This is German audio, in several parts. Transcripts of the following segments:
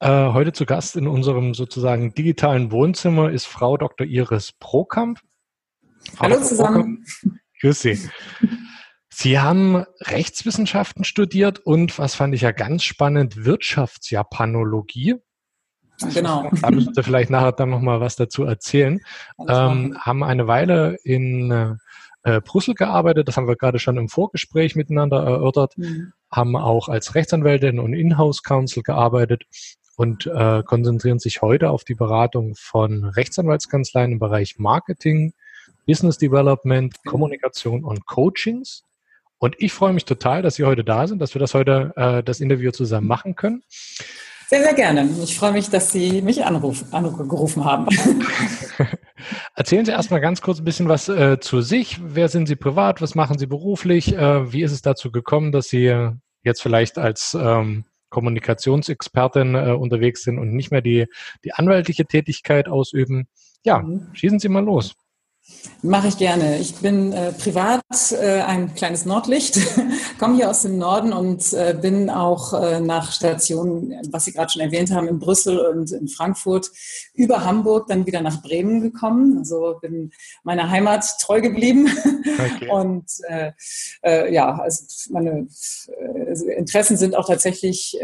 Äh, heute zu Gast in unserem sozusagen digitalen Wohnzimmer ist Frau Dr. Iris Prokamp. Frau hallo Dr. zusammen. Prokamp. Grüß Sie. Sie haben Rechtswissenschaften studiert und, was fand ich ja ganz spannend, Wirtschaftsjapanologie. Genau. Da müssen Sie vielleicht nachher dann nochmal was dazu erzählen. Ähm, haben eine Weile in äh, Brüssel gearbeitet, das haben wir gerade schon im Vorgespräch miteinander erörtert, mhm. haben auch als Rechtsanwältin und Inhouse-Counsel gearbeitet und äh, konzentrieren sich heute auf die Beratung von Rechtsanwaltskanzleien im Bereich Marketing, Business Development, genau. Kommunikation und Coachings. Und ich freue mich total, dass Sie heute da sind, dass wir das heute, äh, das Interview zusammen machen können. Sehr, sehr gerne. Ich freue mich, dass Sie mich angerufen haben. Erzählen Sie erstmal ganz kurz ein bisschen was äh, zu sich. Wer sind Sie privat? Was machen Sie beruflich? Äh, wie ist es dazu gekommen, dass Sie jetzt vielleicht als ähm, Kommunikationsexpertin äh, unterwegs sind und nicht mehr die, die anwaltliche Tätigkeit ausüben? Ja, mhm. schießen Sie mal los. Mache ich gerne. Ich bin äh, privat äh, ein kleines Nordlicht, komme hier aus dem Norden und äh, bin auch äh, nach Stationen, was Sie gerade schon erwähnt haben, in Brüssel und in Frankfurt über Hamburg dann wieder nach Bremen gekommen. Also bin meiner Heimat treu geblieben okay. und äh, äh, ja, also meine Interessen sind auch tatsächlich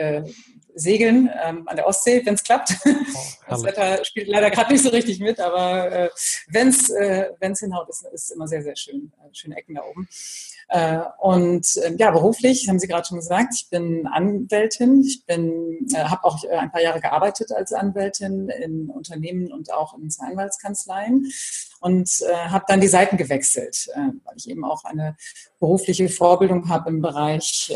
segeln ähm, an der Ostsee, wenn es klappt. Oh, das Wetter spielt leider gerade nicht so richtig mit, aber äh, wenn es äh, hinhaut, ist es immer sehr, sehr schön. Äh, schöne Ecken da oben. Äh, und äh, ja, beruflich, haben Sie gerade schon gesagt, ich bin Anwältin. Ich bin, äh, habe auch äh, ein paar Jahre gearbeitet als Anwältin in Unternehmen und auch in Anwaltskanzleien und äh, habe dann die Seiten gewechselt, weil ich eben auch eine berufliche Vorbildung habe im Bereich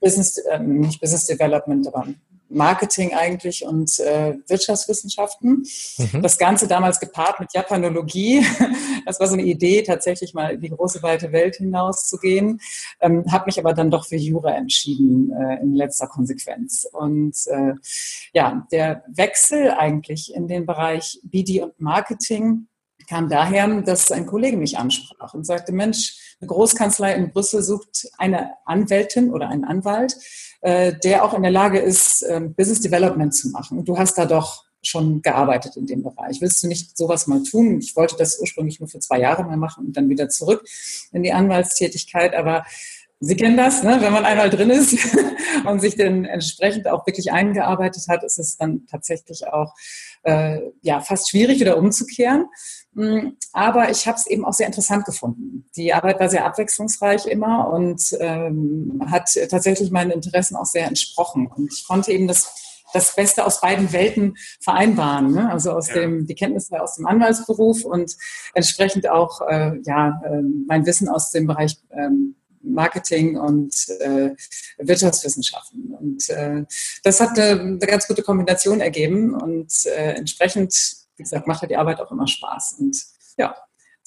Business, äh, nicht Business Development, aber Marketing eigentlich und äh, Wirtschaftswissenschaften. Mhm. Das Ganze damals gepaart mit Japanologie. Das war so eine Idee, tatsächlich mal in die große weite Welt hinaus zu gehen. Ähm, habe mich aber dann doch für Jura entschieden äh, in letzter Konsequenz. Und äh, ja, der Wechsel eigentlich in den Bereich BD und Marketing kam daher, dass ein Kollege mich ansprach und sagte, Mensch, eine Großkanzlei in Brüssel sucht eine Anwältin oder einen Anwalt, äh, der auch in der Lage ist, ähm, Business Development zu machen. Du hast da doch schon gearbeitet in dem Bereich. Willst du nicht sowas mal tun? Ich wollte das ursprünglich nur für zwei Jahre mal machen und dann wieder zurück in die Anwaltstätigkeit, aber Sie kennen das, ne? wenn man einmal drin ist und sich dann entsprechend auch wirklich eingearbeitet hat, ist es dann tatsächlich auch äh, ja, fast schwierig wieder umzukehren. Mm, aber ich habe es eben auch sehr interessant gefunden. Die Arbeit war sehr abwechslungsreich immer und ähm, hat tatsächlich meinen Interessen auch sehr entsprochen. Und ich konnte eben das das Beste aus beiden Welten vereinbaren. Ne? Also aus ja. dem, die Kenntnisse aus dem Anwaltsberuf und entsprechend auch äh, ja, äh, mein Wissen aus dem Bereich ähm, Marketing und äh, Wirtschaftswissenschaften. Und äh, das hat eine, eine, ganz gute Kombination ergeben und äh, entsprechend, wie gesagt, macht die Arbeit auch immer Spaß. Und ja,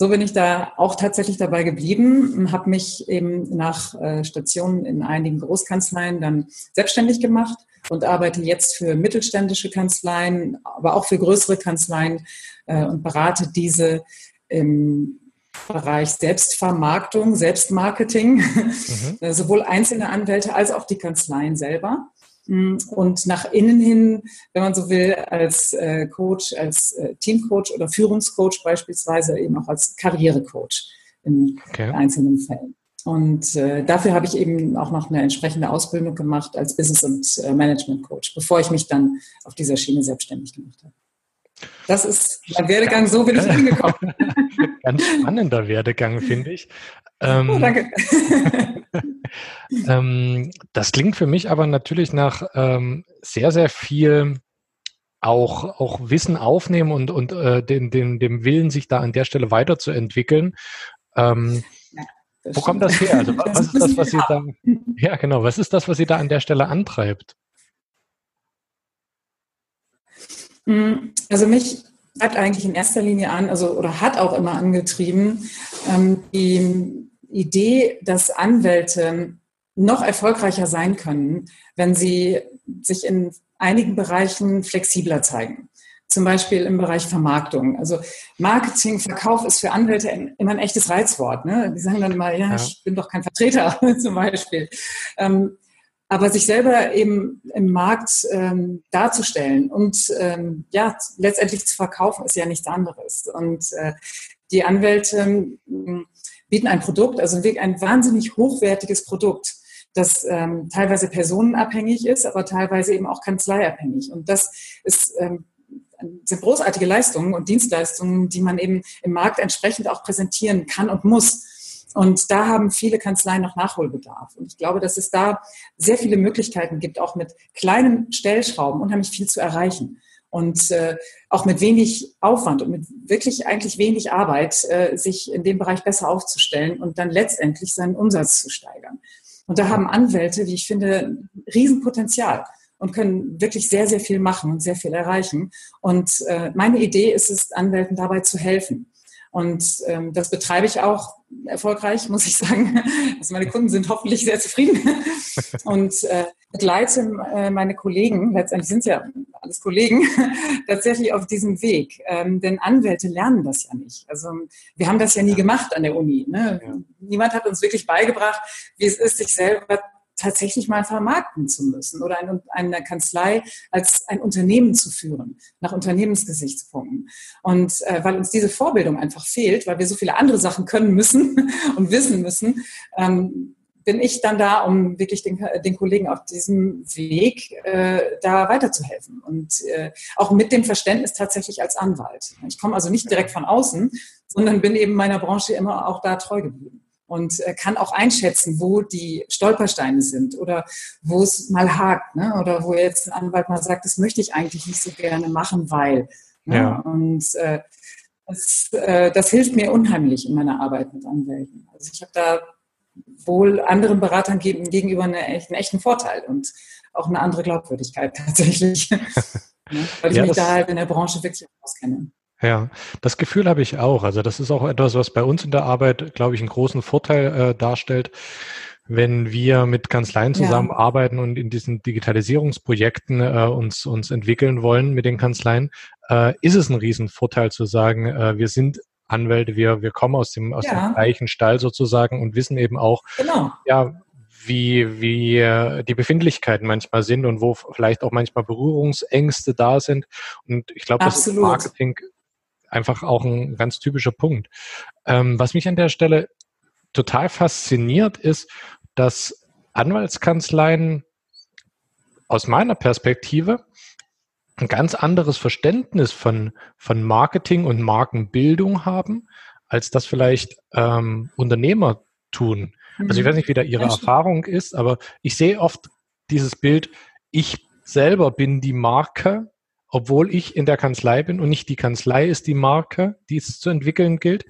so bin ich da auch tatsächlich dabei geblieben, habe mich eben nach äh, Stationen in einigen Großkanzleien dann selbstständig gemacht und arbeite jetzt für mittelständische Kanzleien, aber auch für größere Kanzleien äh, und berate diese im Bereich Selbstvermarktung, Selbstmarketing, mhm. sowohl einzelne Anwälte als auch die Kanzleien selber. Und nach innen hin, wenn man so will, als äh, Coach, als äh, Teamcoach oder Führungscoach beispielsweise eben auch als Karrierecoach in okay. einzelnen Fällen. Und äh, dafür habe ich eben auch noch eine entsprechende Ausbildung gemacht als Business- und äh, Management-Coach, bevor ich mich dann auf dieser Schiene selbstständig gemacht habe. Das ist mein Werdegang, so bin ich hingekommen. Ganz spannender Werdegang, finde ich. Ähm, oh, danke. ähm, das klingt für mich aber natürlich nach ähm, sehr, sehr viel auch, auch Wissen aufnehmen und, und äh, den, den, dem Willen, sich da an der Stelle weiterzuentwickeln. Ähm, ja, wo kommt das her? Also, was ist das, was Sie da, ja, genau, was ist das, was Sie da an der Stelle antreibt? Mm, also mich hat eigentlich in erster Linie an, also oder hat auch immer angetrieben, ähm, die Idee, dass Anwälte noch erfolgreicher sein können, wenn sie sich in einigen Bereichen flexibler zeigen. Zum Beispiel im Bereich Vermarktung. Also Marketing, Verkauf ist für Anwälte immer ein echtes Reizwort. Ne? Die sagen dann immer, ja, ja. ich bin doch kein Vertreter zum Beispiel. Ähm, aber sich selber eben im Markt ähm, darzustellen und ähm, ja, letztendlich zu verkaufen, ist ja nichts anderes. Und äh, die Anwälte äh, bieten ein Produkt, also ein wahnsinnig hochwertiges Produkt, das ähm, teilweise personenabhängig ist, aber teilweise eben auch kanzleiabhängig. Und das ist ähm, sind großartige Leistungen und Dienstleistungen, die man eben im Markt entsprechend auch präsentieren kann und muss. Und da haben viele Kanzleien noch Nachholbedarf. Und ich glaube, dass es da sehr viele Möglichkeiten gibt, auch mit kleinen Stellschrauben unheimlich viel zu erreichen. Und äh, auch mit wenig Aufwand und mit wirklich eigentlich wenig Arbeit, äh, sich in dem Bereich besser aufzustellen und dann letztendlich seinen Umsatz zu steigern. Und da haben Anwälte, wie ich finde, Riesenpotenzial und können wirklich sehr, sehr viel machen und sehr viel erreichen. Und äh, meine Idee ist es, Anwälten dabei zu helfen. Und ähm, das betreibe ich auch erfolgreich, muss ich sagen. Also meine Kunden sind hoffentlich sehr zufrieden und äh, begleite äh, meine Kollegen, letztendlich sind es ja alles Kollegen, tatsächlich auf diesem Weg. Ähm, denn Anwälte lernen das ja nicht. Also wir haben das ja nie gemacht an der Uni. Ne? Ja. Niemand hat uns wirklich beigebracht, wie es ist, sich selber tatsächlich mal vermarkten zu müssen oder eine, eine Kanzlei als ein Unternehmen zu führen, nach Unternehmensgesichtspunkten. Und äh, weil uns diese Vorbildung einfach fehlt, weil wir so viele andere Sachen können müssen und wissen müssen, ähm, bin ich dann da, um wirklich den, den Kollegen auf diesem Weg äh, da weiterzuhelfen. Und äh, auch mit dem Verständnis tatsächlich als Anwalt. Ich komme also nicht direkt von außen, sondern bin eben meiner Branche immer auch da treu geblieben und äh, kann auch einschätzen, wo die Stolpersteine sind oder wo es mal hakt, ne? oder wo jetzt ein Anwalt mal sagt, das möchte ich eigentlich nicht so gerne machen, weil. Ne? Ja. Und äh, das, äh, das hilft mir unheimlich in meiner Arbeit mit Anwälten. Also ich habe da wohl anderen Beratern gegenüber eine, einen echten Vorteil und auch eine andere Glaubwürdigkeit tatsächlich, ne? weil ich ja, mich da halt in der Branche wirklich auskenne. Ja, das Gefühl habe ich auch. Also das ist auch etwas, was bei uns in der Arbeit, glaube ich, einen großen Vorteil äh, darstellt, wenn wir mit Kanzleien zusammenarbeiten ja. und in diesen Digitalisierungsprojekten äh, uns, uns entwickeln wollen mit den Kanzleien, äh, ist es ein Riesenvorteil zu sagen, äh, wir sind Anwälte, wir, wir kommen aus dem, aus ja. dem gleichen Stall sozusagen und wissen eben auch, genau. ja, wie, wie äh, die Befindlichkeiten manchmal sind und wo vielleicht auch manchmal Berührungsängste da sind. Und ich glaube, das ist Marketing einfach auch ein ganz typischer Punkt. Ähm, was mich an der Stelle total fasziniert, ist, dass Anwaltskanzleien aus meiner Perspektive ein ganz anderes Verständnis von, von Marketing und Markenbildung haben, als das vielleicht ähm, Unternehmer tun. Also ich mhm. weiß nicht, wie da Ihre Erfahrung ist, aber ich sehe oft dieses Bild, ich selber bin die Marke obwohl ich in der Kanzlei bin und nicht die Kanzlei ist die Marke, die es zu entwickeln gilt.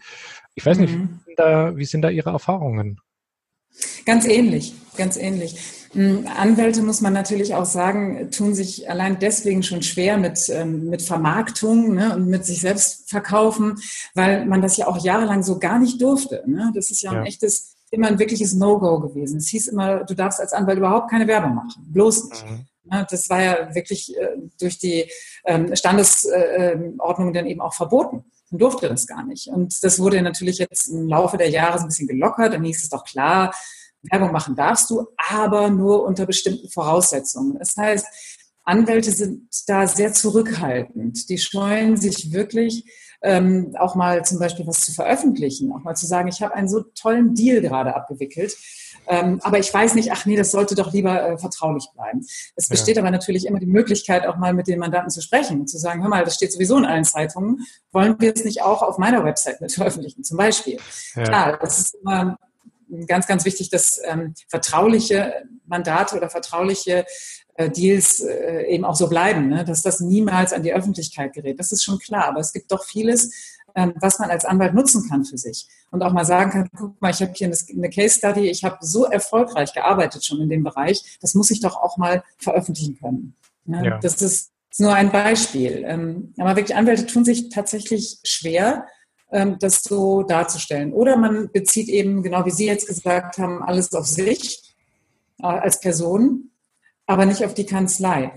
Ich weiß nicht, mhm. wie, sind da, wie sind da Ihre Erfahrungen? Ganz ähnlich, ganz ähnlich. Hm, Anwälte, muss man natürlich auch sagen, tun sich allein deswegen schon schwer mit, ähm, mit Vermarktung ne, und mit sich selbst verkaufen, weil man das ja auch jahrelang so gar nicht durfte. Ne? Das ist ja, ja. ein echtes, immer ein wirkliches No-Go gewesen. Es hieß immer, du darfst als Anwalt überhaupt keine Werbung machen, bloß nicht. Mhm. Das war ja wirklich äh, durch die ähm, Standesordnung dann eben auch verboten. Man durfte das gar nicht. Und das wurde natürlich jetzt im Laufe der Jahre so ein bisschen gelockert. Dann hieß es doch klar, Werbung machen darfst du, aber nur unter bestimmten Voraussetzungen. Das heißt, Anwälte sind da sehr zurückhaltend. Die scheuen sich wirklich, ähm, auch mal zum Beispiel was zu veröffentlichen, auch mal zu sagen, ich habe einen so tollen Deal gerade abgewickelt Ähm, aber ich weiß nicht, ach nee, das sollte doch lieber äh, vertraulich bleiben. Es besteht ja. aber natürlich immer die Möglichkeit, auch mal mit den Mandanten zu sprechen, zu sagen, hör mal, das steht sowieso in allen Zeitungen, wollen wir es nicht auch auf meiner Website mit veröffentlichen, zum Beispiel. Ja. Klar, das ist immer ganz, ganz wichtig, dass ähm, vertrauliche Mandate oder vertrauliche äh, Deals äh, eben auch so bleiben, ne? dass das niemals an die Öffentlichkeit gerät. Das ist schon klar. Aber es gibt doch vieles, ähm, was man als Anwalt nutzen kann für sich. Und auch mal sagen kann, guck mal, ich habe hier eine Case Study, ich habe so erfolgreich gearbeitet schon in dem Bereich, das muss ich doch auch mal veröffentlichen können. Ne? Ja. Das ist nur ein Beispiel. Ähm, aber wirklich Anwälte tun sich tatsächlich schwer, das so darzustellen. Oder man bezieht eben, genau wie Sie jetzt gesagt haben, alles auf sich äh, als Person, aber nicht auf die Kanzlei.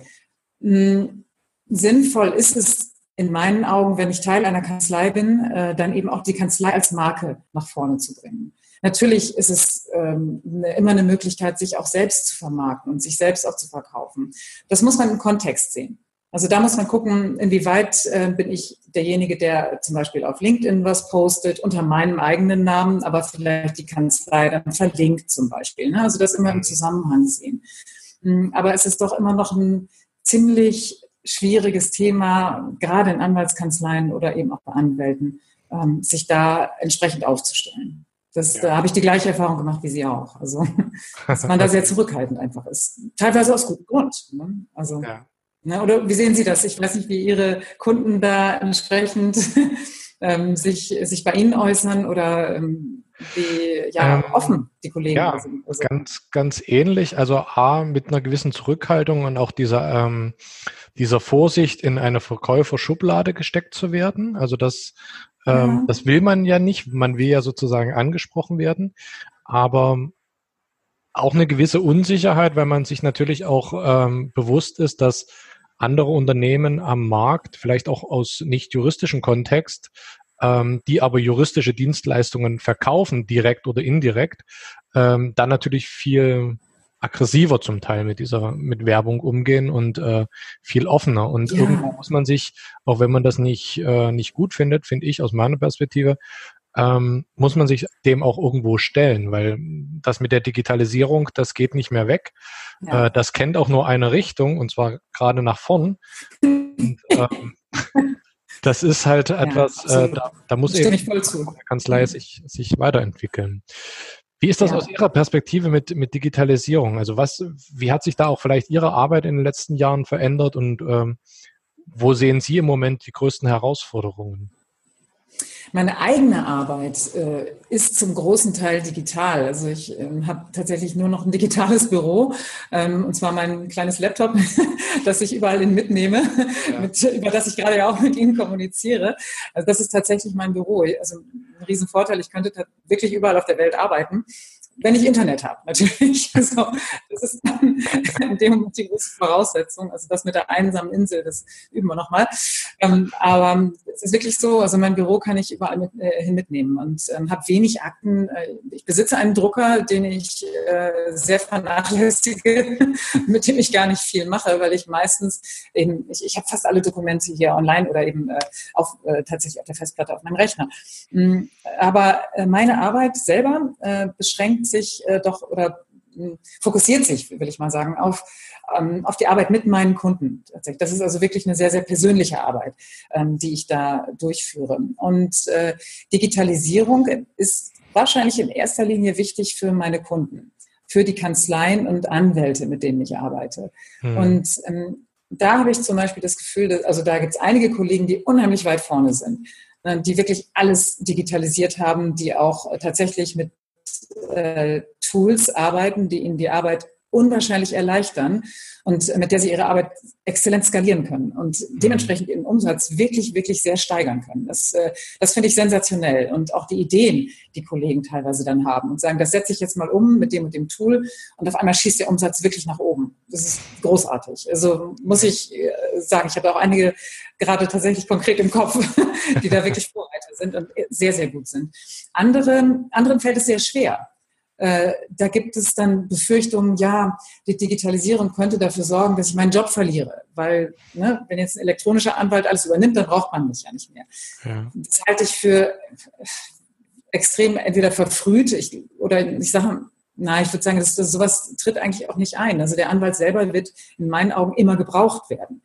Hm, sinnvoll ist es in meinen Augen, wenn ich Teil einer Kanzlei bin, äh, dann eben auch die Kanzlei als Marke nach vorne zu bringen. Natürlich ist es ähm, immer eine Möglichkeit, sich auch selbst zu vermarkten und sich selbst auch zu verkaufen. Das muss man im Kontext sehen. Also da muss man gucken, inwieweit äh, bin ich derjenige, der zum Beispiel auf LinkedIn was postet unter meinem eigenen Namen, aber vielleicht die Kanzlei dann verlinkt zum Beispiel. Ne? Also das immer im Zusammenhang sehen. Hm, aber es ist doch immer noch ein ziemlich schwieriges Thema, gerade in Anwaltskanzleien oder eben auch bei Anwälten, ähm, sich da entsprechend aufzustellen. Das, ja. Da habe ich die gleiche Erfahrung gemacht wie Sie auch. Also, dass man da sehr zurückhaltend einfach ist. Teilweise aus gutem Grund. Ne? Also, ja. Oder wie sehen Sie das? Ich weiß nicht, wie Ihre Kunden da entsprechend ähm, sich, sich bei Ihnen äußern oder ähm, wie ja, ähm, offen die Kollegen ja, sind. Also. Ganz, ganz ähnlich. Also A, mit einer gewissen Zurückhaltung und auch dieser, ähm, dieser Vorsicht, in eine Verkäuferschublade gesteckt zu werden. Also das, ähm, ja. das will man ja nicht. Man will ja sozusagen angesprochen werden. Aber auch eine gewisse Unsicherheit, weil man sich natürlich auch ähm, bewusst ist, dass andere Unternehmen am Markt, vielleicht auch aus nicht juristischen Kontext, ähm, die aber juristische Dienstleistungen verkaufen, direkt oder indirekt, ähm, dann natürlich viel aggressiver zum Teil mit dieser mit Werbung umgehen und äh, viel offener und ja. irgendwo muss man sich auch wenn man das nicht äh, nicht gut findet finde ich aus meiner Perspektive ähm, muss man sich dem auch irgendwo stellen, weil das mit der Digitalisierung, das geht nicht mehr weg. Ja. Äh, das kennt auch nur eine Richtung und zwar gerade nach vorn. Und, ähm, das ist halt ja, etwas, äh, da, da, muss eben die Kanzlei sich, sich weiterentwickeln. Wie ist das ja. aus Ihrer Perspektive mit, mit Digitalisierung? Also was, wie hat sich da auch vielleicht Ihre Arbeit in den letzten Jahren verändert und ähm, wo sehen Sie im Moment die größten Herausforderungen? Meine eigene Arbeit äh, ist zum großen Teil digital. Also ich ähm, habe tatsächlich nur noch ein digitales Büro, ähm, und zwar mein kleines Laptop, das ich überall hin mitnehme, ja. mit, über das ich gerade ja auch mit Ihnen kommuniziere. Also das ist tatsächlich mein Büro. Also ein Riesenvorteil, ich könnte wirklich überall auf der Welt arbeiten wenn ich Internet habe, natürlich. Also, das ist dann in dem Moment die große Voraussetzung. Also das mit der einsamen Insel, das üben wir nochmal. Ähm, aber es ist wirklich so, also mein Büro kann ich überall mit, äh, hin mitnehmen und ähm, habe wenig Akten. Äh, ich besitze einen Drucker, den ich äh, sehr vernachlässige, mit dem ich gar nicht viel mache, weil ich meistens eben, ich, ich habe fast alle Dokumente hier online oder eben äh, auf, äh, tatsächlich auf der Festplatte auf meinem Rechner. Mhm, aber äh, meine Arbeit selber äh, beschränkt sich äh, doch oder hm, fokussiert sich, will ich mal sagen, auf, ähm, auf die Arbeit mit meinen Kunden. Das ist also wirklich eine sehr, sehr persönliche Arbeit, ähm, die ich da durchführe. Und äh, Digitalisierung ist wahrscheinlich in erster Linie wichtig für meine Kunden, für die Kanzleien und Anwälte, mit denen ich arbeite. Hm. Und ähm, da habe ich zum Beispiel das Gefühl, dass, also da gibt es einige Kollegen, die unheimlich weit vorne sind äh, die wirklich alles digitalisiert haben, die auch tatsächlich mit äh, Tools arbeiten, die ihnen die Arbeit unwahrscheinlich erleichtern und mit der sie ihre Arbeit exzellent skalieren können und mhm. dementsprechend ihren Umsatz wirklich, wirklich sehr steigern können. Das, äh, das finde ich sensationell und auch die Ideen, die Kollegen teilweise dann haben und sagen, das setze ich jetzt mal um mit dem und dem Tool und auf einmal schießt der Umsatz wirklich nach oben. Das ist großartig. Also muss ich äh, sagen, ich habe auch einige gerade tatsächlich konkret im Kopf, die da wirklich Vorreiter sind und sehr, sehr gut sind. Anderen, anderen fällt es sehr schwer äh, da gibt es dann Befürchtungen, ja, die Digitalisierung könnte dafür sorgen, dass ich meinen Job verliere. Weil, ne, wenn jetzt ein elektronischer Anwalt alles übernimmt, dann braucht man mich ja nicht mehr. Ja. Das halte ich für extrem entweder verfrüht ich, oder ich sage, Na, ich würde sagen, das, das, sowas tritt eigentlich auch nicht ein. Also der Anwalt selber wird in meinen Augen immer gebraucht werden.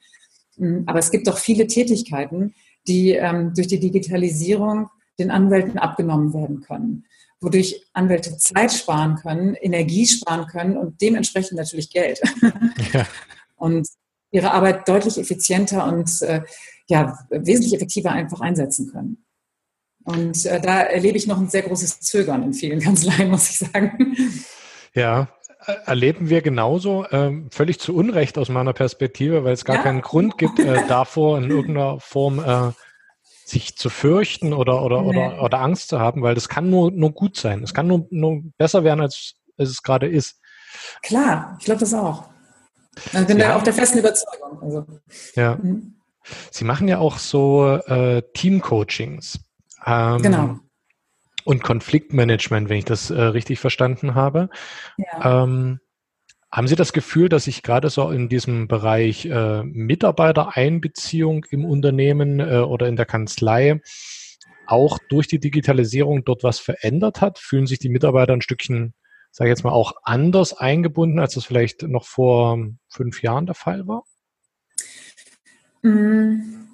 Hm, aber es gibt doch viele Tätigkeiten, die ähm, durch die Digitalisierung den Anwälten abgenommen werden können, wodurch Anwälte Zeit sparen können, Energie sparen können und dementsprechend natürlich Geld. Ja. Und ihre Arbeit deutlich effizienter und äh, ja, wesentlich effektiver einfach einsetzen können. Und äh, da erlebe ich noch ein sehr großes Zögern in vielen Kanzleien, muss ich sagen. Ja, erleben wir genauso, ähm, völlig zu Unrecht aus meiner Perspektive, weil es gar ja. keinen Grund gibt, äh, davor in irgendeiner Form äh, sich zu fürchten oder, oder, nee. oder, oder Angst zu haben, weil das kann nur, nur gut sein. Es kann nur, nur besser werden, als, es gerade ist. Klar, ich glaube das auch. Ich bin ja. da auch der festen Überzeugung. Also. Ja. Mhm. Sie machen ja auch so äh, Team-Coachings. Ähm, genau. Und Konfliktmanagement, wenn ich das äh, richtig verstanden habe. Ja. Ähm, haben Sie das Gefühl, dass sich gerade so in diesem Bereich äh, Mitarbeitereinbeziehung im Unternehmen äh, oder in der Kanzlei auch durch die Digitalisierung dort was verändert hat? Fühlen sich die Mitarbeiter ein Stückchen, sage ich jetzt mal, auch anders eingebunden, als das vielleicht noch vor fünf Jahren der Fall war? Mm.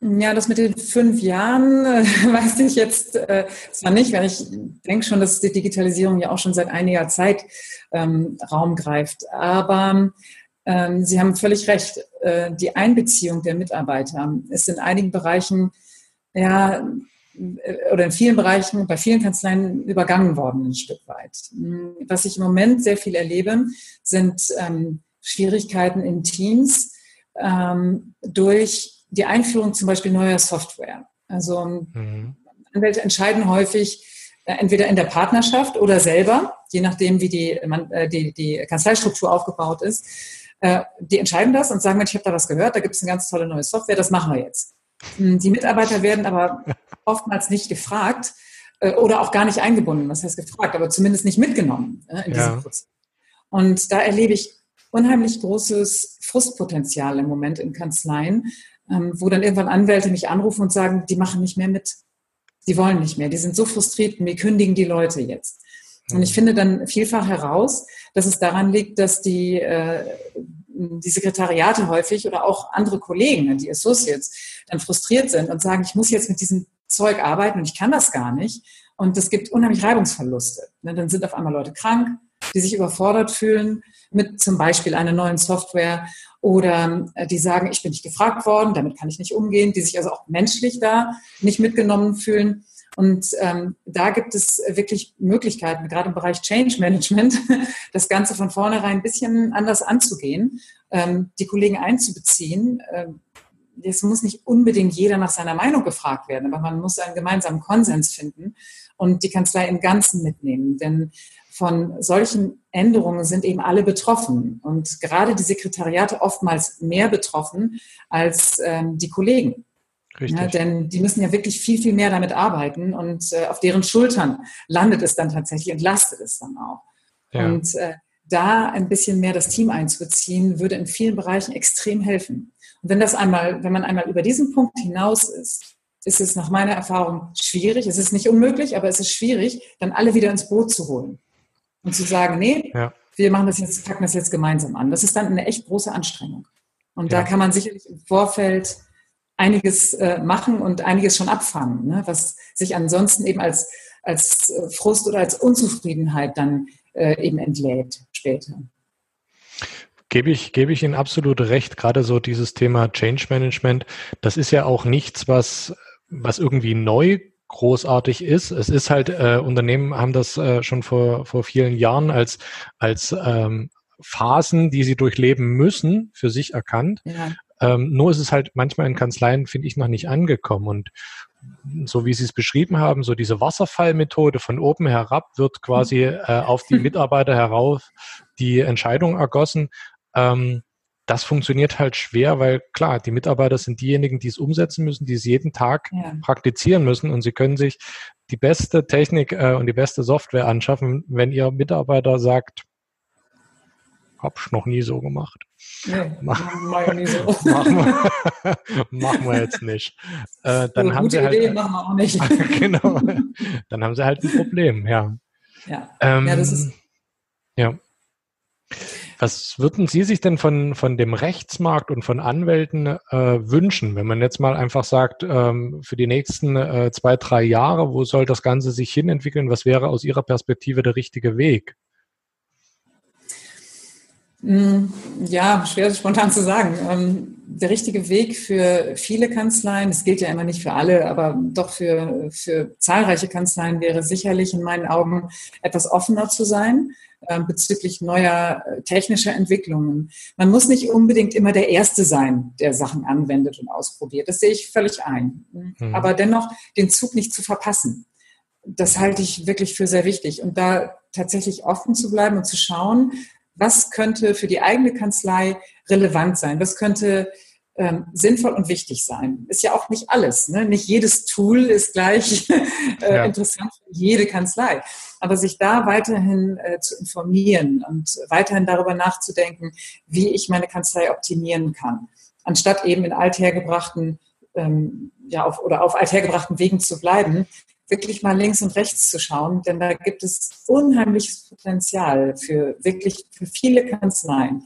Ja, das mit den fünf Jahren äh, weiß ich jetzt äh, zwar nicht, weil ich denke schon, dass die Digitalisierung ja auch schon seit einiger Zeit ähm, Raum greift. Aber ähm, Sie haben völlig recht. Äh, die Einbeziehung der Mitarbeiter ist in einigen Bereichen, ja, äh, oder in vielen Bereichen, bei vielen Kanzleien übergangen worden, ein Stück weit. Was ich im Moment sehr viel erlebe, sind ähm, Schwierigkeiten in Teams ähm, durch die Einführung zum Beispiel neuer Software. Also mhm. Anwälte entscheiden häufig äh, entweder in der Partnerschaft oder selber, je nachdem, wie die, man, äh, die, die Kanzleistruktur aufgebaut ist. Äh, die entscheiden das und sagen, ich habe da was gehört, da gibt es eine ganz tolle neue Software, das machen wir jetzt. Hm, die Mitarbeiter werden aber oftmals nicht gefragt äh, oder auch gar nicht eingebunden. Was heißt gefragt, aber zumindest nicht mitgenommen äh, in diesem ja. Prozess. Und da erlebe ich unheimlich großes Frustpotenzial im Moment in Kanzleien, ähm, wo dann irgendwann Anwälte mich anrufen und sagen, die machen nicht mehr mit. Die wollen nicht mehr. Die sind so frustriert, mir kündigen die Leute jetzt. Und ich mhm. finde dann vielfach heraus, dass es daran liegt, dass die, äh, die Sekretariate häufig oder auch andere Kollegen, die Associates, dann frustriert sind und sagen, ich muss jetzt mit diesem Zeug arbeiten und ich kann das gar nicht. Und das gibt unheimlich Reibungsverluste. Ne, dann sind auf einmal Leute krank, die sich überfordert fühlen mit zum Beispiel einer neuen Software oder äh, die sagen, ich bin nicht gefragt worden, damit kann ich nicht umgehen, die sich also auch menschlich da nicht mitgenommen fühlen. Und ähm, da gibt es wirklich Möglichkeiten, gerade im Bereich Change Management, das Ganze von vornherein ein bisschen anders anzugehen, ähm, die Kollegen einzubeziehen. Ähm, es muss nicht unbedingt jeder nach seiner Meinung gefragt werden, aber man muss einen gemeinsamen Konsens finden und die Kanzlei im Ganzen mitnehmen. Denn von solchen Änderungen sind eben alle betroffen und gerade die Sekretariate oftmals mehr betroffen als ähm, die Kollegen. Richtig. Ja, denn die müssen ja wirklich viel, viel mehr damit arbeiten und äh, auf deren Schultern landet es dann tatsächlich und lastet es dann auch. Ja. Und äh, da ein bisschen mehr das Team einzubeziehen, würde in vielen Bereichen extrem helfen. Und wenn das einmal, wenn man einmal über diesen Punkt hinaus ist, ist es nach meiner Erfahrung schwierig. Es ist nicht unmöglich, aber es ist schwierig, dann alle wieder ins Boot zu holen und zu sagen, nee, ja. wir machen das jetzt, packen das jetzt gemeinsam an. Das ist dann eine echt große Anstrengung. Und ja. da kann man sicherlich im Vorfeld einiges äh, machen und einiges schon abfangen, ne? was sich ansonsten eben als, als äh, Frust oder als Unzufriedenheit dann äh, eben entlädt später. Gebe ich, gebe ich Ihnen absolut recht. Gerade so dieses Thema Change Management, das ist ja auch nichts, was, was irgendwie neu großartig ist. Es ist halt, äh, Unternehmen haben das äh, schon vor, vor vielen Jahren als, als ähm, Phasen, die sie durchleben müssen, für sich erkannt. Ja. Ähm, nur ist es halt manchmal in Kanzleien, finde ich, noch nicht angekommen. Und so wie Sie es beschrieben haben, so diese Wasserfallmethode von oben herab wird quasi äh, auf die Mitarbeiter herauf die Entscheidung ergossen. Ähm, das funktioniert halt schwer, weil klar, die Mitarbeiter sind diejenigen, die es umsetzen müssen, die es jeden Tag ja. praktizieren müssen und sie können sich die beste Technik äh, und die beste Software anschaffen, wenn ihr Mitarbeiter sagt, hab's noch nie so gemacht. Nee, mach, nie so. machen, wir, machen wir jetzt nicht. Äh, dann haben sie halt, Idee machen wir auch nicht. genau. Dann haben sie halt ein Problem, ja. Ja, ähm, ja das ist Ja. Was würden Sie sich denn von, von dem Rechtsmarkt und von Anwälten äh, wünschen, wenn man jetzt mal einfach sagt, ähm, für die nächsten äh, zwei, drei Jahre, wo soll das Ganze sich hinentwickeln? Was wäre aus Ihrer Perspektive der richtige Weg? Mm, ja, schwer spontan zu sagen. Ähm, der richtige Weg für viele Kanzleien, das gilt ja immer nicht für alle, aber doch für, für zahlreiche Kanzleien wäre sicherlich in meinen Augen etwas offener zu sein ähm, bezüglich neuer äh, technischer Entwicklungen. Man muss nicht unbedingt immer der Erste sein, der Sachen anwendet und ausprobiert. Das sehe ich völlig ein. Mhm. Aber dennoch den Zug nicht zu verpassen. Das halte ich wirklich für sehr wichtig. Und da tatsächlich offen zu bleiben und zu schauen, was könnte für die eigene Kanzlei relevant sein? Was könnte ähm, sinnvoll und wichtig sein? Ist ja auch nicht alles. Ne? Nicht jedes Tool ist gleich äh, ja. interessant für jede Kanzlei. Aber sich da weiterhin äh, zu informieren und weiterhin darüber nachzudenken, wie ich meine Kanzlei optimieren kann, anstatt eben in althergebrachten ähm, ja, auf, oder auf althergebrachten Wegen zu bleiben, wirklich mal links und rechts zu schauen, denn da gibt es unheimliches Potenzial für wirklich für viele Kanzleien.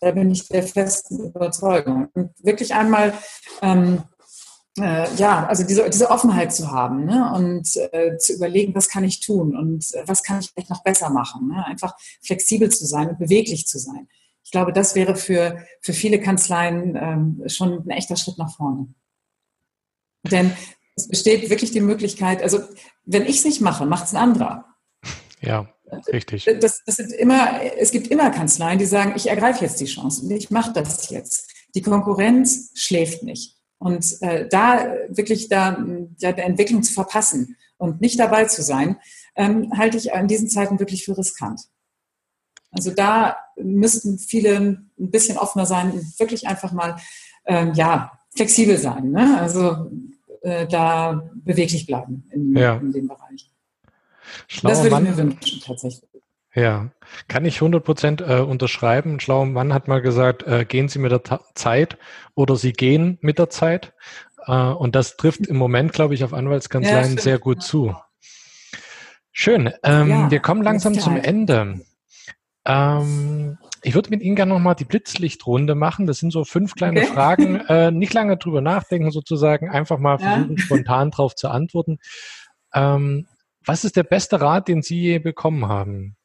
Da bin ich der festen Überzeugung. Und wirklich einmal, ähm, äh, ja, also diese, diese Offenheit zu haben ne? und äh, zu überlegen, was kann ich tun und äh, was kann ich vielleicht noch besser machen. Ne? Einfach flexibel zu sein und beweglich zu sein. Ich glaube, das wäre für, für viele Kanzleien ähm, schon ein echter Schritt nach vorne. Denn es besteht wirklich die Möglichkeit, also wenn ich es nicht mache, macht es ein anderer. Ja, richtig. Das, das sind immer, es gibt immer Kanzleien, die sagen, ich ergreife jetzt die Chance und ich mache das jetzt. Die Konkurrenz schläft nicht. Und äh, da wirklich da ja, der Entwicklung zu verpassen und nicht dabei zu sein, ähm, halte ich in diesen Zeiten wirklich für riskant. Also da müssten viele ein bisschen offener sein und wirklich einfach mal ähm, ja, flexibel sein. Ne? Also äh, da beweglich bleiben in, ja. in dem Bereich. Schlauer das würde Mann, ich mir wünschen, tatsächlich. Ja, kann ich 100 Prozent äh, unterschreiben. Ein schlauer Mann hat mal gesagt, äh, gehen Sie mit der Ta Zeit oder Sie gehen mit der Zeit. Äh, und das trifft im Moment, glaube ich, auf Anwaltskanzleien ja, sehr gut zu. Schön. Ähm, ja, wir kommen langsam zum Ende. Ähm, ich würde mit Ihnen gerne nochmal die Blitzlichtrunde machen. Das sind so fünf kleine okay. Fragen. Äh, nicht lange drüber nachdenken, sozusagen. Einfach mal versuchen, ja. spontan drauf zu antworten. Ähm, was ist der beste Rat, den Sie je bekommen haben?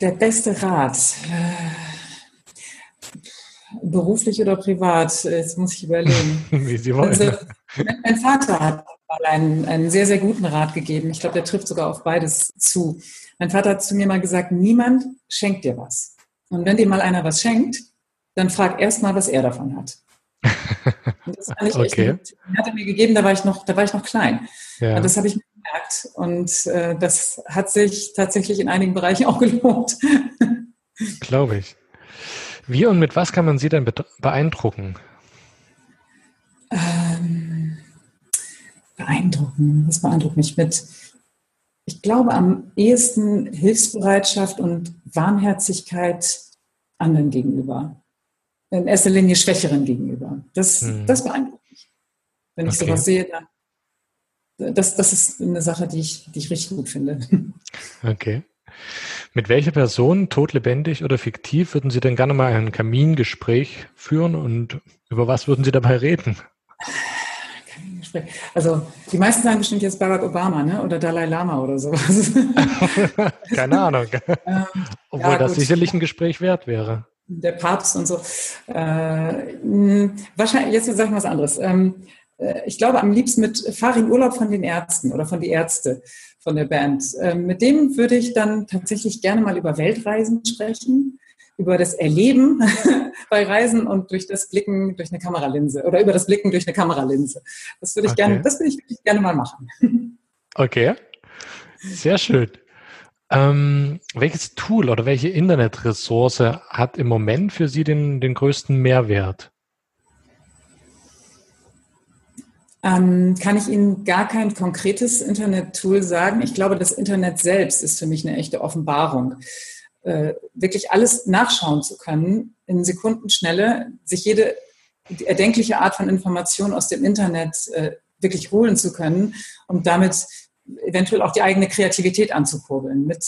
Der beste Rat. Beruflich oder privat? Jetzt muss ich überlegen. Wie Sie wollen. Also, mein Vater hat einen, einen sehr, sehr guten Rat gegeben. Ich glaube, der trifft sogar auf beides zu. Mein Vater hat zu mir mal gesagt, niemand schenkt dir was. Und wenn dir mal einer was schenkt, dann frag erst mal, was er davon hat. Und das fand ich okay. echt, hat er mir gegeben, da war ich noch, da war ich noch klein. Ja. Und das habe ich mir gemerkt. Und äh, das hat sich tatsächlich in einigen Bereichen auch gelohnt. Glaube ich. Wie und mit was kann man Sie denn beeindrucken? Ähm, beeindrucken, was beeindruckt mich mit ich glaube, am ehesten Hilfsbereitschaft und Warmherzigkeit anderen gegenüber. In erster Linie Schwächeren gegenüber. Das, hm. das beeindruckt mich. Wenn ich okay. sowas sehe, dann, das, das ist eine Sache, die ich, die ich richtig gut finde. Okay. Mit welcher Person, todlebendig oder fiktiv, würden Sie denn gerne mal ein Kamingespräch führen und über was würden Sie dabei reden? Also die meisten sagen bestimmt jetzt Barack Obama ne? oder Dalai Lama oder sowas. Keine Ahnung. Ähm, Obwohl ja, das gut. sicherlich ein Gespräch wert wäre. Der Papst und so. Äh, wahrscheinlich, jetzt sage ich mal was anderes. Ähm, äh, ich glaube am liebsten mit Farin Urlaub von den Ärzten oder von die Ärzte von der Band. Ähm, mit dem würde ich dann tatsächlich gerne mal über Weltreisen sprechen über das Erleben bei Reisen und durch das Blicken durch eine Kameralinse oder über das Blicken durch eine Kameralinse. Das würde ich okay. gerne, das würde ich wirklich gerne mal machen. Okay. Sehr schön. Ähm, welches Tool oder welche Internetressource hat im Moment für Sie den, den größten Mehrwert? Ähm, kann ich Ihnen gar kein konkretes Internet-Tool sagen. Ich glaube, das Internet selbst ist für mich eine echte Offenbarung wirklich alles nachschauen zu können in Sekundenschnelle, sich jede erdenkliche Art von Information aus dem Internet äh, wirklich holen zu können und damit eventuell auch die eigene Kreativität anzukurbeln mit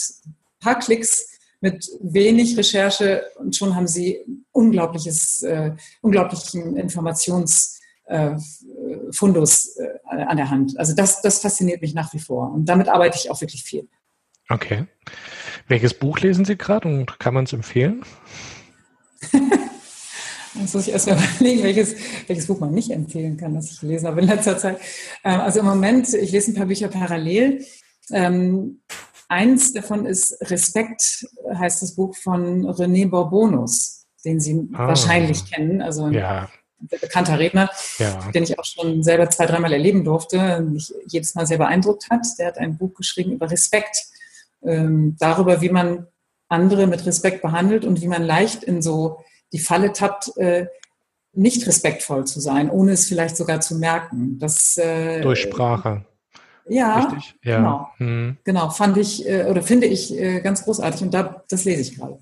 paar Klicks mit wenig Recherche und schon haben sie unglaubliches, äh, unglaublichen Informationsfundus äh, äh, an der Hand. Also das, das fasziniert mich nach wie vor und damit arbeite ich auch wirklich viel. Okay. Welches Buch lesen Sie gerade und kann man es empfehlen? Jetzt muss ich erst mal überlegen, welches, welches Buch man nicht empfehlen kann, das ich gelesen habe in letzter Zeit. Ähm, also im Moment, ich lese ein paar Bücher parallel. Ähm, eins davon ist Respekt, heißt das Buch von René Bourbonus, den Sie ah, wahrscheinlich kennen. Also ein ja. bekannter Redner, ja. den ich auch schon selber zwei, dreimal erleben durfte, mich jedes Mal sehr beeindruckt hat. Der hat ein Buch geschrieben über Respekt, ähm, darüber, wie man andere mit Respekt behandelt und wie man leicht in so die Falle tappt, äh, nicht respektvoll zu sein, ohne es vielleicht sogar zu merken. Das, äh, Durch Sprache. Ja, Richtig? ja. genau. Hm. Genau, fand ich äh, oder finde ich äh, ganz großartig und da, das lese ich gerade.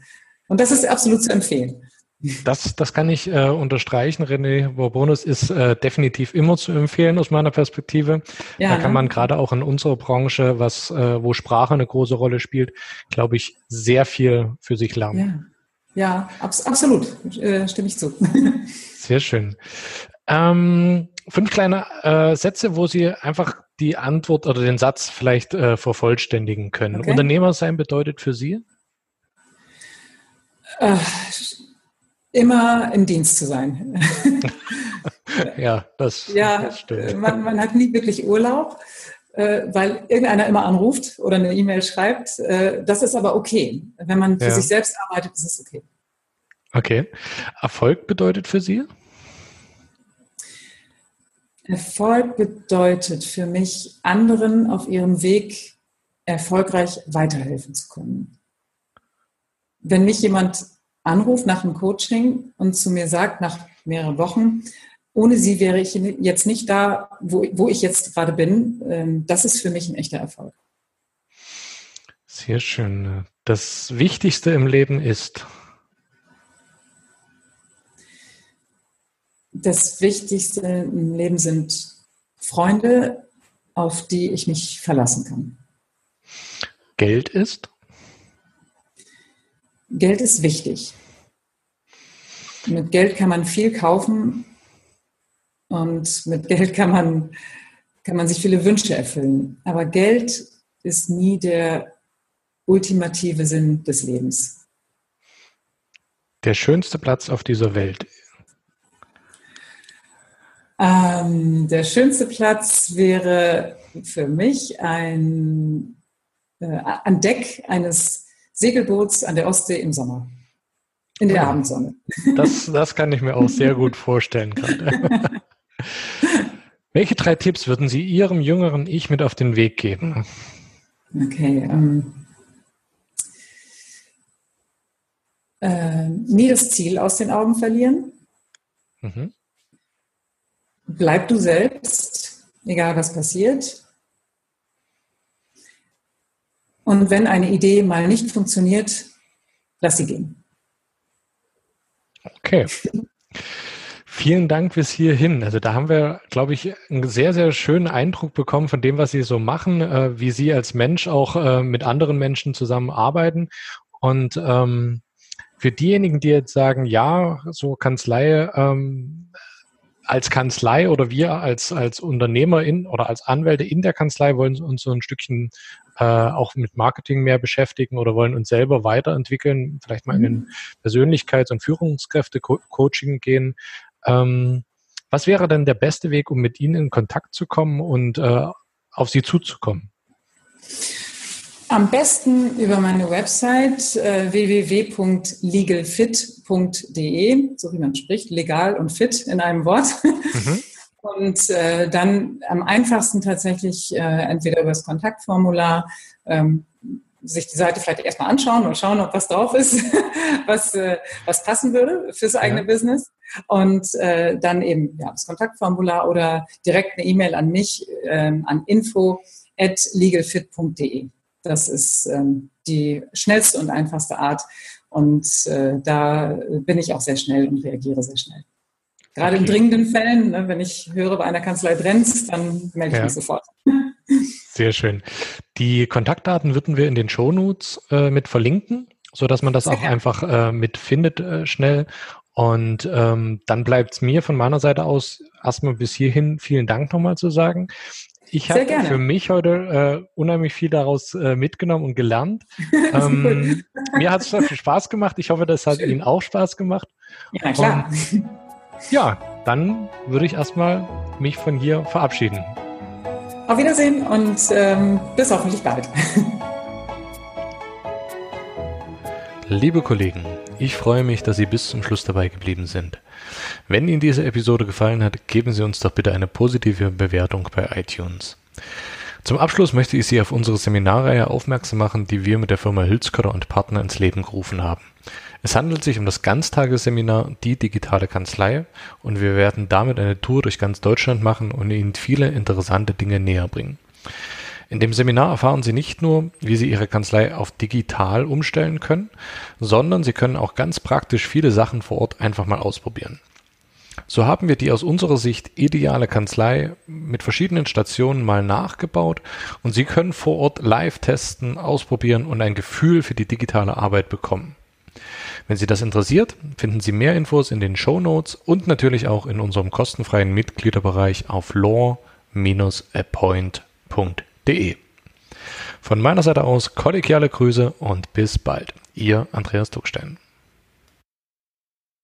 Und das ist absolut zu empfehlen. Das, das kann ich äh, unterstreichen. René Bourbonus ist äh, definitiv immer zu empfehlen aus meiner Perspektive. Ja, da kann man gerade auch in unserer Branche, was, äh, wo Sprache eine große Rolle spielt, glaube ich, sehr viel für sich lernen. Ja, ja abs absolut. Äh, stimme ich zu. Sehr schön. Ähm, fünf kleine äh, Sätze, wo Sie einfach die Antwort oder den Satz vielleicht äh, vervollständigen können. Okay. Unternehmer sein bedeutet für Sie? Äh, immer im Dienst zu sein. ja, das, ja, das stimmt. Man, man, hat nie wirklich Urlaub, äh, weil irgendeiner immer anruft oder eine E-Mail schreibt. Äh, das ist aber okay. Wenn man für ja. sich selbst arbeitet, ist es okay. Okay. Erfolg bedeutet für Sie? Erfolg bedeutet für mich, anderen auf ihrem Weg erfolgreich weiterhelfen zu können. Wenn mich jemand anruft nach einem Coaching und zu mir sagt, nach mehreren Wochen, ohne sie wäre ich jetzt nicht da, wo, wo ich jetzt gerade bin, ähm, das ist für mich ein echter Erfolg. Sehr schön. Das Wichtigste im Leben ist. Das Wichtigste im Leben sind Freunde, auf die ich mich verlassen kann. Geld ist? Geld ist wichtig. Mit Geld kann man viel kaufen und mit Geld kann man, kann man sich viele Wünsche erfüllen. Aber Geld ist nie der ultimative Sinn des Lebens. Der schönste Platz auf dieser Welt. Ähm, der schönste Platz wäre für mich ein, äh, an Deck eines Segelboots an der Ostsee im Sommer. In der ja. Abendsonne. Das, das kann ich mir auch sehr gut vorstellen gerade. Welche drei Tipps würden Sie Ihrem jüngeren Ich mit auf den Weg geben? Okay. Ähm, äh, nie das Ziel aus den Augen verlieren. Mhm. Bleib du selbst, egal was passiert. Und wenn eine Idee mal nicht funktioniert, lass sie gehen. Okay. Vielen Dank bis hierhin. Also da haben wir, glaube ich, einen sehr, sehr schönen Eindruck bekommen von dem, was Sie so machen, äh, wie Sie als Mensch auch äh, mit anderen Menschen zusammenarbeiten. Und ähm, für diejenigen, die jetzt sagen, ja, so Kanzlei, ähm, als Kanzlei oder wir als, als Unternehmer in, oder als Anwälte in der Kanzlei wollen uns so ein Stückchen äh, auch mit Marketing mehr beschäftigen oder wollen uns selber weiterentwickeln, vielleicht mal in den mhm. Persönlichkeits- und Führungskräfte-Coaching gehen. Ähm, was wäre denn der beste Weg, um mit Ihnen in Kontakt zu kommen und äh, auf Sie zuzukommen? Am besten über meine Website äh, www.legalfit.de, so wie man spricht, legal und fit in einem Wort. Mhm. Und äh, dann am einfachsten tatsächlich äh, entweder über das Kontaktformular ähm, sich die Seite vielleicht erstmal anschauen und schauen, ob was drauf ist, was, äh, was passen würde fürs eigene ja. Business. Und äh, dann eben ja, das Kontaktformular oder direkt eine E-Mail an mich ähm, an info at legalfit.de. Das ist ähm, die schnellste und einfachste Art. Und äh, da bin ich auch sehr schnell und reagiere sehr schnell. Gerade okay. in dringenden Fällen, ne, wenn ich höre, bei einer Kanzlei brennt, dann melde ich ja. mich sofort. Sehr schön. Die Kontaktdaten würden wir in den Shownotes äh, mit verlinken, so dass man das Sehr auch einfach äh, mitfindet äh, schnell. Und ähm, dann bleibt es mir von meiner Seite aus erstmal bis hierhin vielen Dank nochmal zu sagen. Ich habe für mich heute äh, unheimlich viel daraus äh, mitgenommen und gelernt. ähm, mir hat es viel Spaß gemacht. Ich hoffe, das hat Schön. Ihnen auch Spaß gemacht. Ja, klar. Und, ja, dann würde ich erstmal mich von hier verabschieden. Auf Wiedersehen und ähm, bis hoffentlich bald. Liebe Kollegen, ich freue mich, dass Sie bis zum Schluss dabei geblieben sind. Wenn Ihnen diese Episode gefallen hat, geben Sie uns doch bitte eine positive Bewertung bei iTunes. Zum Abschluss möchte ich Sie auf unsere Seminarreihe aufmerksam machen, die wir mit der Firma Hülskörder und Partner ins Leben gerufen haben. Es handelt sich um das Ganztagesseminar Die digitale Kanzlei und wir werden damit eine Tour durch ganz Deutschland machen und Ihnen viele interessante Dinge näher bringen. In dem Seminar erfahren Sie nicht nur, wie Sie Ihre Kanzlei auf digital umstellen können, sondern Sie können auch ganz praktisch viele Sachen vor Ort einfach mal ausprobieren. So haben wir die aus unserer Sicht ideale Kanzlei mit verschiedenen Stationen mal nachgebaut und Sie können vor Ort live testen, ausprobieren und ein Gefühl für die digitale Arbeit bekommen. Wenn Sie das interessiert, finden Sie mehr Infos in den Show Notes und natürlich auch in unserem kostenfreien Mitgliederbereich auf law-appoint.de. Von meiner Seite aus kollegiale Grüße und bis bald. Ihr Andreas Duckstein.